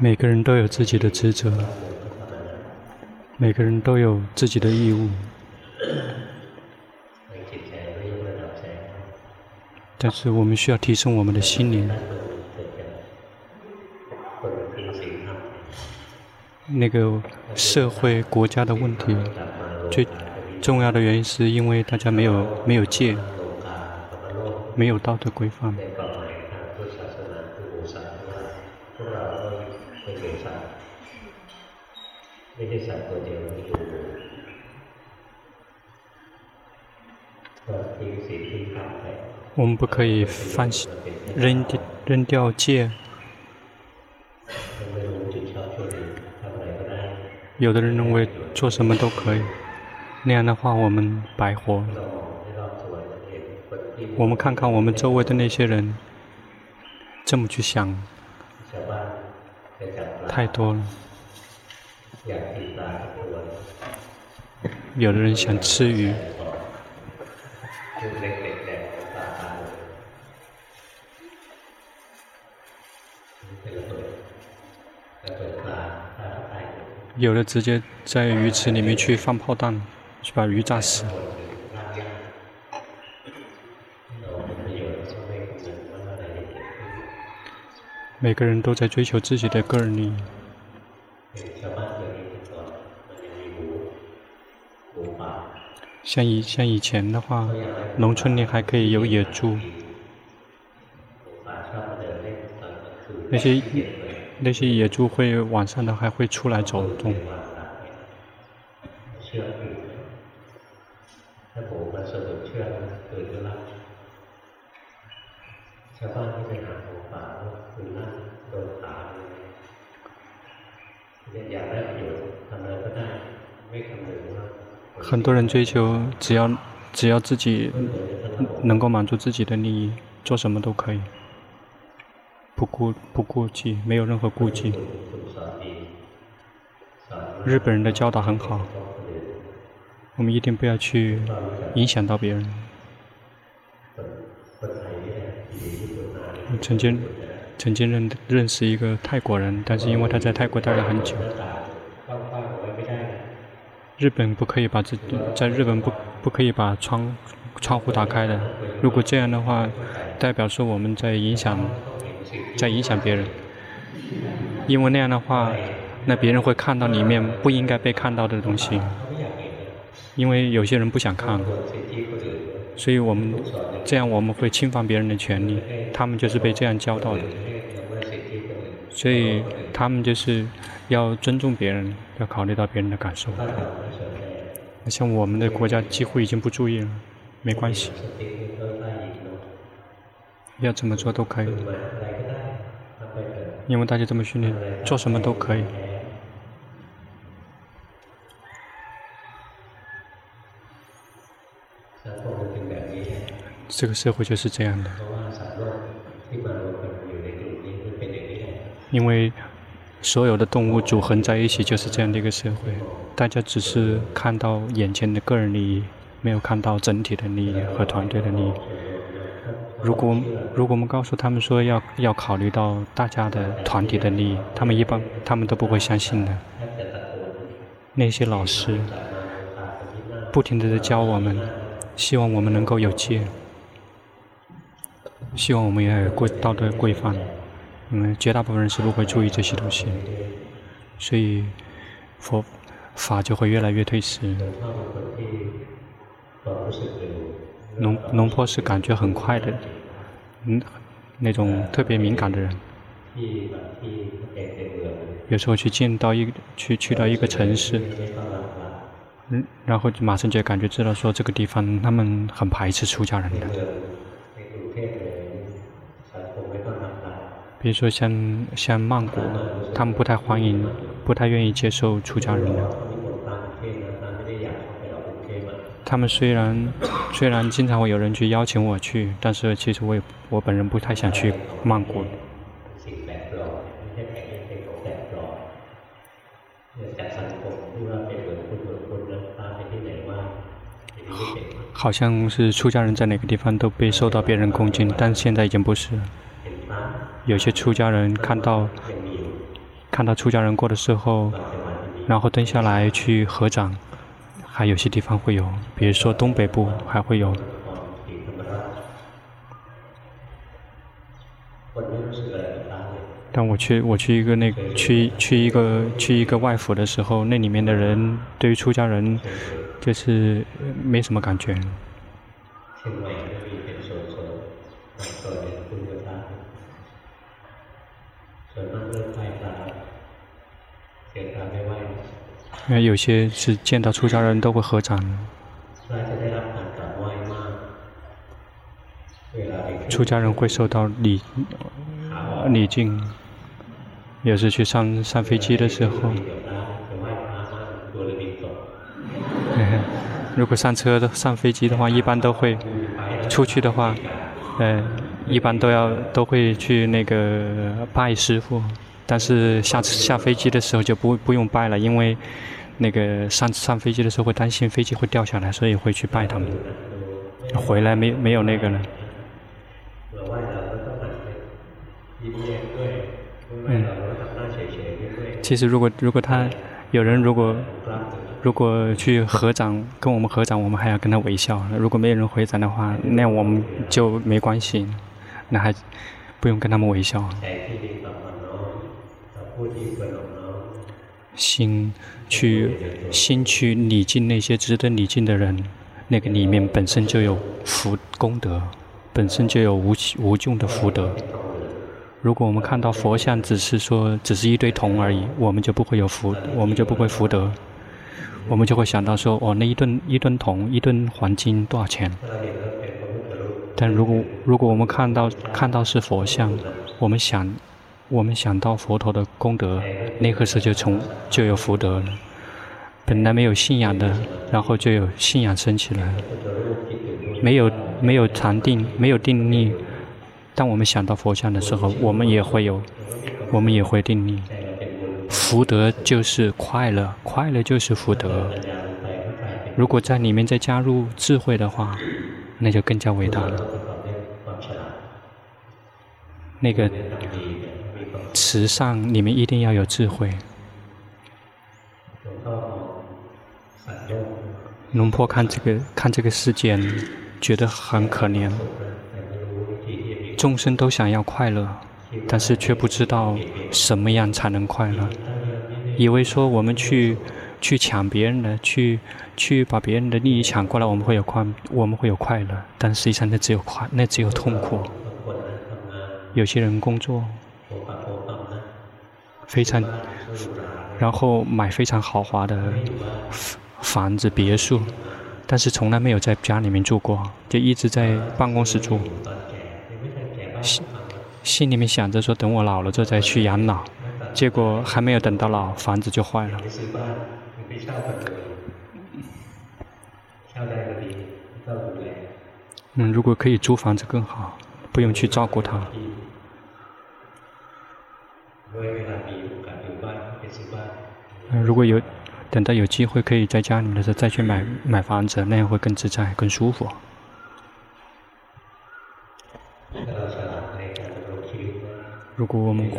每个人都有自己的职责，每个人都有自己的义务。但是我们需要提升我们的心灵。那个社会国家的问题，最重要的原因是因为大家没有没有戒，没有道德规范。我们不可以放弃扔掉扔掉戒。有的人认为做什么都可以，那样的话我们白活。我们看看我们周围的那些人，这么去想，太多了。有的人想吃鱼。有的直接在鱼池里面去放炮弹，去把鱼炸死。每个人都在追求自己的个人利益。像以像以前的话，农村里还可以有野猪。那些。那些野猪会晚上的还会出来走动。很多人追求只要只要自己能够满足自己的利益，做什么都可以。不顾不顾忌，没有任何顾忌。日本人的教导很好，我们一定不要去影响到别人。曾经曾经认认识一个泰国人，但是因为他在泰国待了很久，日本不可以把自己在日本不不可以把窗窗户打开的。如果这样的话，代表说我们在影响。在影响别人，因为那样的话，那别人会看到里面不应该被看到的东西。因为有些人不想看，所以我们这样我们会侵犯别人的权利。他们就是被这样教导的，所以他们就是要尊重别人，要考虑到别人的感受。像我们的国家几乎已经不注意了，没关系，要怎么做都可以。因为大家这么训练，做什么都可以。这个社会就是这样的。因为所有的动物组合在一起就是这样的一个社会，大家只是看到眼前的个人利益，没有看到整体的利益和团队的利益。如果如果我们告诉他们说要要考虑到大家的团体的利益，他们一般他们都不会相信的。那些老师不停的在教我们，希望我们能够有戒，希望我们也有过道德规范。因为绝大部分人是不会注意这些东西，所以佛法就会越来越退失。农农坡是感觉很快的，嗯，那种特别敏感的人。有时候去见到一去去到一个城市，嗯，然后就马上就感觉知道说这个地方他们很排斥出家人的。比如说像像曼谷，他们不太欢迎，不太愿意接受出家人的。他们虽然虽然经常会有人去邀请我去，但是其实我也我本人不太想去曼谷。好像是出家人在哪个地方都被受到别人恭敬，但现在已经不是。有些出家人看到看到出家人过的时候，然后蹲下来去合掌，还有些地方会有，比如说东北部还会有。但我去我去一个那去去一个去一个外府的时候，那里面的人对于出家人就是没什么感觉。因为有些是见到出家人都会合掌。出家人会受到礼礼敬。也是去上上飞机的时候，如果上车的上飞机的话，一般都会出去的话，呃，一般都要都会去那个拜师傅，但是下下飞机的时候就不不用拜了，因为那个上上飞机的时候会担心飞机会掉下来，所以会去拜他们。回来没没有那个了。嗯。其实，如果如果他有人如果如果去合掌跟我们合掌，我们还要跟他微笑。如果没有人回掌的话，那我们就没关系，那还不用跟他们微笑。心去心去礼敬那些值得礼敬的人，那个里面本身就有福功德，本身就有无无尽的福德。如果我们看到佛像只是说只是一堆铜而已，我们就不会有福，我们就不会福德，我们就会想到说哦，那一吨一吨铜一吨黄金多少钱？但如果如果我们看到看到是佛像，我们想我们想到佛陀的功德，那个时候就从就有福德了。本来没有信仰的，然后就有信仰升起来，没有没有禅定，没有定力。当我们想到佛像的时候，我们也会有，我们也会定力。福德就是快乐，快乐就是福德。如果在里面再加入智慧的话，那就更加伟大了。那个慈善你们一定要有智慧。龙婆看这个看这个世界，觉得很可怜。众生都想要快乐，但是却不知道什么样才能快乐。以为说我们去去抢别人的，去去把别人的利益抢过来，我们会有快，我们会有快乐。但实际上那只有快，那只有痛苦。有些人工作非常，然后买非常豪华的房子别墅，但是从来没有在家里面住过，就一直在办公室住。心心里面想着说，等我老了之后再去养老，结果还没有等到老，房子就坏了。嗯，如果可以租房子更好，不用去照顾他。嗯，如果有等到有机会可以在家里面的时候再去买买房子，那样会更自在、更舒服。如果我们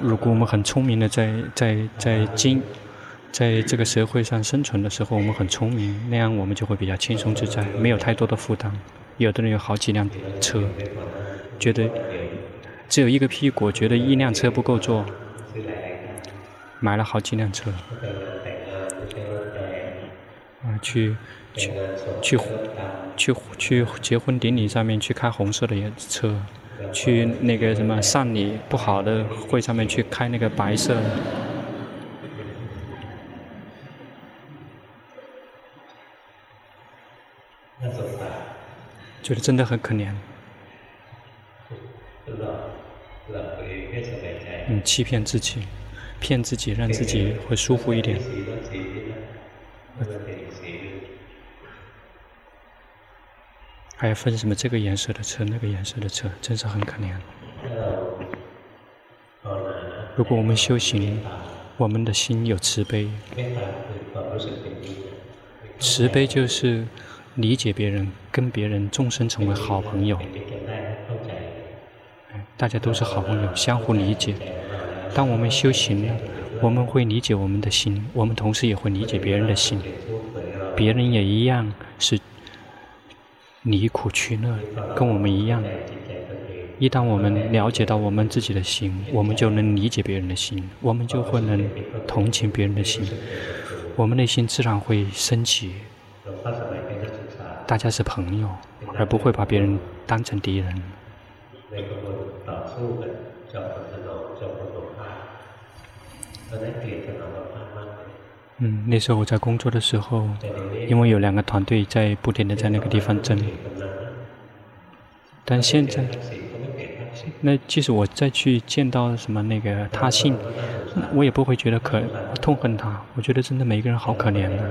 如果我们很聪明的在在在经在这个社会上生存的时候，我们很聪明，那样我们就会比较轻松自在，没有太多的负担。有的人有好几辆车，觉得只有一个屁股，觉得一辆车不够坐，买了好几辆车，啊，去去去去去结婚典礼上面去开红色的车。去那个什么丧礼不好的会上面去开那个白色，觉得真的很可怜。嗯，欺骗自己，骗自己，让自己会舒服一点。还要分什么这个颜色的车，那个颜色的车，真是很可怜。如果我们修行，我们的心有慈悲，慈悲就是理解别人，跟别人众生成为好朋友。大家都是好朋友，相互理解。当我们修行，我们会理解我们的心，我们同时也会理解别人的心。别人也一样是离苦取乐，跟我们一样。一旦我们了解到我们自己的心，我们就能理解别人的心，我们就会能同情别人的心，我们内心自然会升起。大家是朋友，而不会把别人当成敌人。嗯，那时候我在工作的时候，因为有两个团队在不停地在那个地方争，但现在。那即使我再去见到什么那个他信，我也不会觉得可痛恨他。我觉得真的每一个人好可怜的，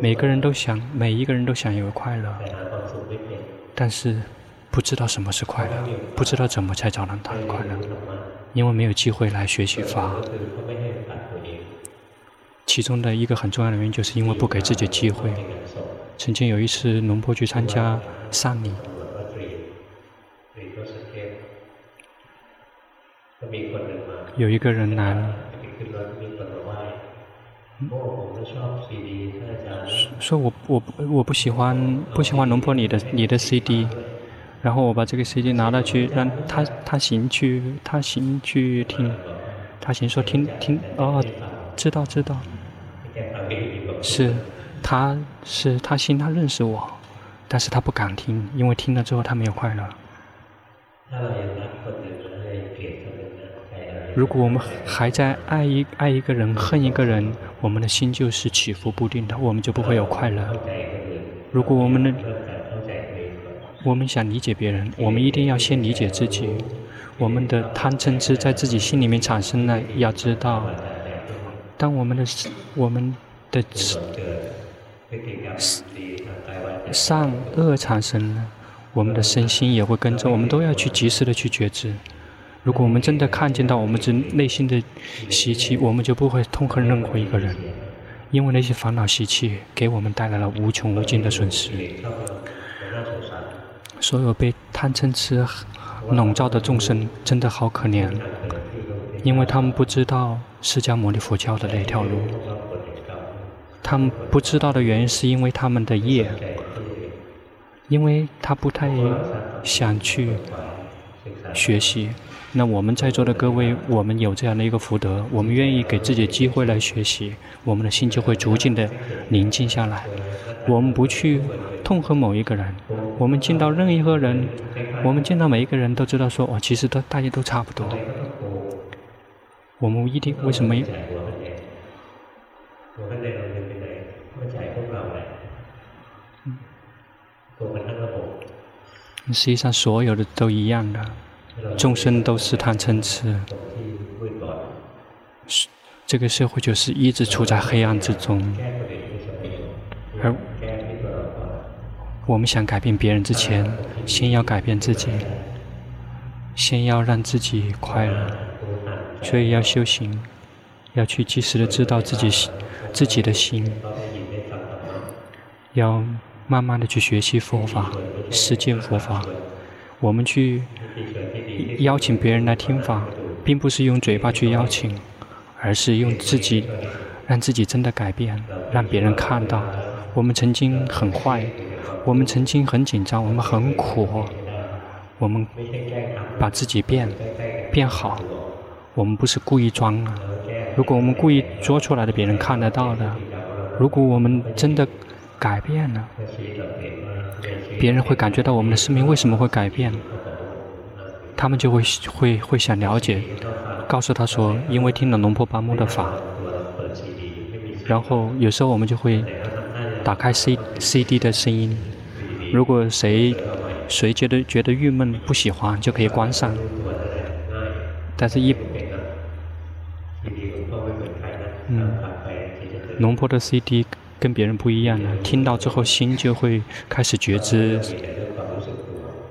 每个人都想，每一个人都想有快乐，但是不知道什么是快乐，不知道怎么才找到他的快乐，因为没有机会来学习法。其中的一个很重要的原因，就是因为不给自己机会。曾经有一次，龙波去参加丧礼。有一个人来了，说我我我不喜欢不喜欢龙婆你的你的 CD，然后我把这个 CD 拿了去让他他行去他行去听，他行说听听哦，知道知道，是他是他行他认识我，但是他不敢听，因为听了之后他没有快乐。如果我们还在爱一爱一个人，恨一个人，我们的心就是起伏不定的，我们就不会有快乐。如果我们能，我们想理解别人，我们一定要先理解自己。我们的贪嗔痴在自己心里面产生了，要知道，当我们的我们的善恶产生了，我们的身心也会跟着，我们都要去及时的去觉知。如果我们真的看见到我们这内心的习气，我们就不会痛恨任何一个人，因为那些烦恼习气给我们带来了无穷无尽的损失。所有被贪嗔痴笼罩的众生真的好可怜，因为他们不知道释迦牟尼佛教的那条路。他们不知道的原因是因为他们的业，因为他不太想去学习。那我们在座的各位，我们有这样的一个福德，我们愿意给自己机会来学习，我们的心就会逐渐的宁静下来。我们不去痛恨某一个人，我们见到任何一个人，我们见到每一个人都知道说，哦，其实都大家都差不多。我们一定为什么？实际上，所有的都一样的。众生都是贪嗔痴，这个社会就是一直处在黑暗之中。而我们想改变别人之前，先要改变自己，先要让自己快乐。所以要修行，要去及时的知道自己自己的心，要慢慢的去学习佛法，实践佛法。我们去。邀请别人来听法，并不是用嘴巴去邀请，而是用自己，让自己真的改变，让别人看到，我们曾经很坏，我们曾经很紧张，我们很苦，我们把自己变变好，我们不是故意装的。如果我们故意做出来的，别人看得到的。如果我们真的改变了，别人会感觉到我们的生命为什么会改变。他们就会会会想了解，告诉他说，因为听了龙婆巴木的法，然后有时候我们就会打开 C C D 的声音，如果谁谁觉得觉得郁闷不喜欢，就可以关上。但是一，嗯，龙婆的 C D 跟别人不一样了，听到之后心就会开始觉知。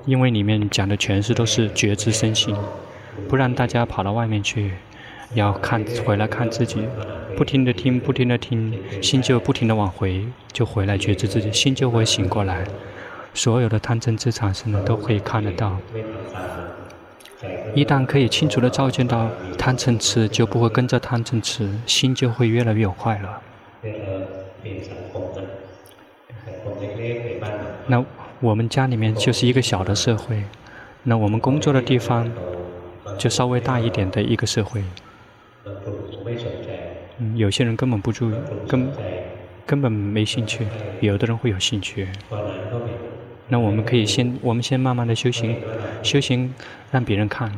因为里面讲的全是都是觉知身心，不让大家跑到外面去，要看回来看自己，不停的听，不停的听，心就不停的往回，就回来觉知自己，心就会醒过来，所有的贪嗔痴产生的都可以看得到。一旦可以清楚地照见到贪嗔痴，就不会跟着贪嗔痴，心就会越来越快乐。那我们家里面就是一个小的社会，那我们工作的地方就稍微大一点的一个社会。嗯，有些人根本不注意，根根本没兴趣，有的人会有兴趣。那我们可以先，我们先慢慢的修行，修行让别人看，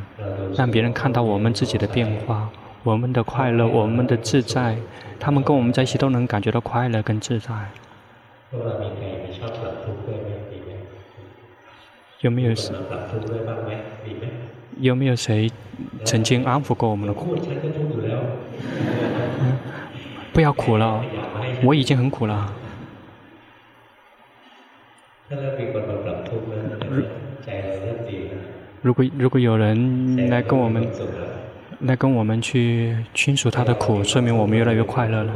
让别人看到我们自己的变化，我们的快乐，我们的自在，他们跟我们在一起都能感觉到快乐跟自在。有没有谁？有没有谁曾经安抚过我们的苦？不要苦了，我已经很苦了。如果如果有人来跟我们来跟我们去倾诉他的苦，说明我们越来越快乐了。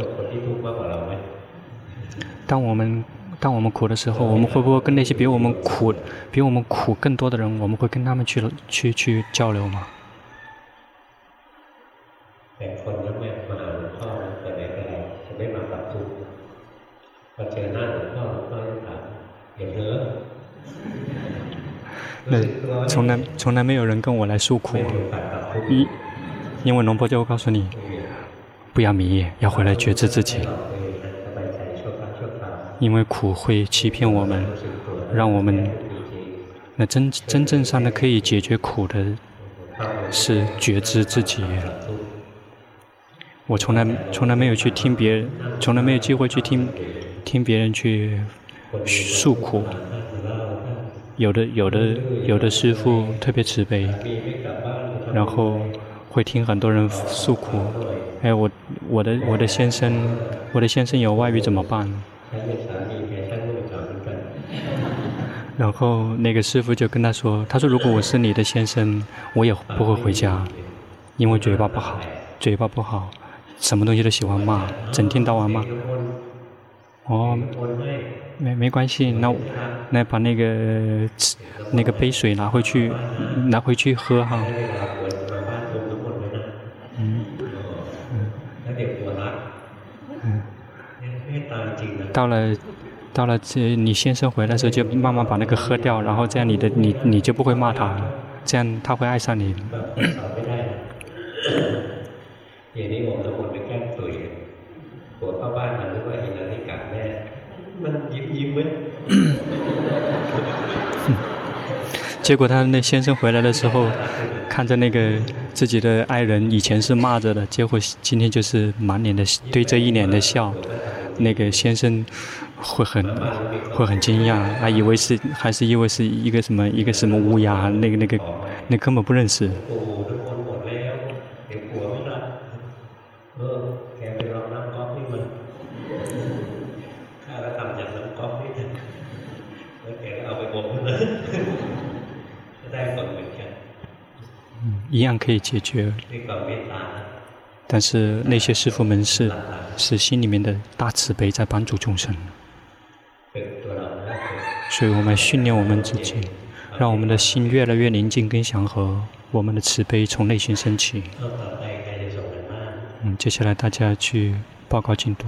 当我们当我们苦的时候，我们会不会跟那些比我们苦比我们苦更多的人，我们会跟他们去去去交流吗？那从来从来没有人跟我来诉苦，一因为龙婆就会告诉你，不要迷，要回来觉知自己，因为苦会欺骗我们，让我们那真真正上的可以解决苦的，是觉知自己。我从来从来没有去听别人，从来没有机会去听听别人去诉苦。有的有的有的师傅特别慈悲，然后会听很多人诉苦。哎，我我的我的先生，我的先生有外遇怎么办？然后那个师傅就跟他说：“他说如果我是你的先生，我也不会回家，因为嘴巴不好，嘴巴不好，什么东西都喜欢骂，整天到晚骂。”哦。没没关系，那那把那个那个杯水拿回去，拿回去喝哈。嗯嗯嗯。到了到了这你先生回来的时候，就慢慢把那个喝掉，然后这样你的你你就不会骂他，这样他会爱上你。结果他那先生回来的时候，看着那个自己的爱人，以前是骂着的，结果今天就是满脸的对这一脸的笑，那个先生会很会很惊讶，还以为是还是以为是一个什么一个什么乌鸦，那个那个那根本不认识。一样可以解决，但是那些师傅们是是心里面的大慈悲在帮助众生，所以我们训练我们自己，让我们的心越来越宁静跟祥和，我们的慈悲从内心升起。嗯，接下来大家去报告进度。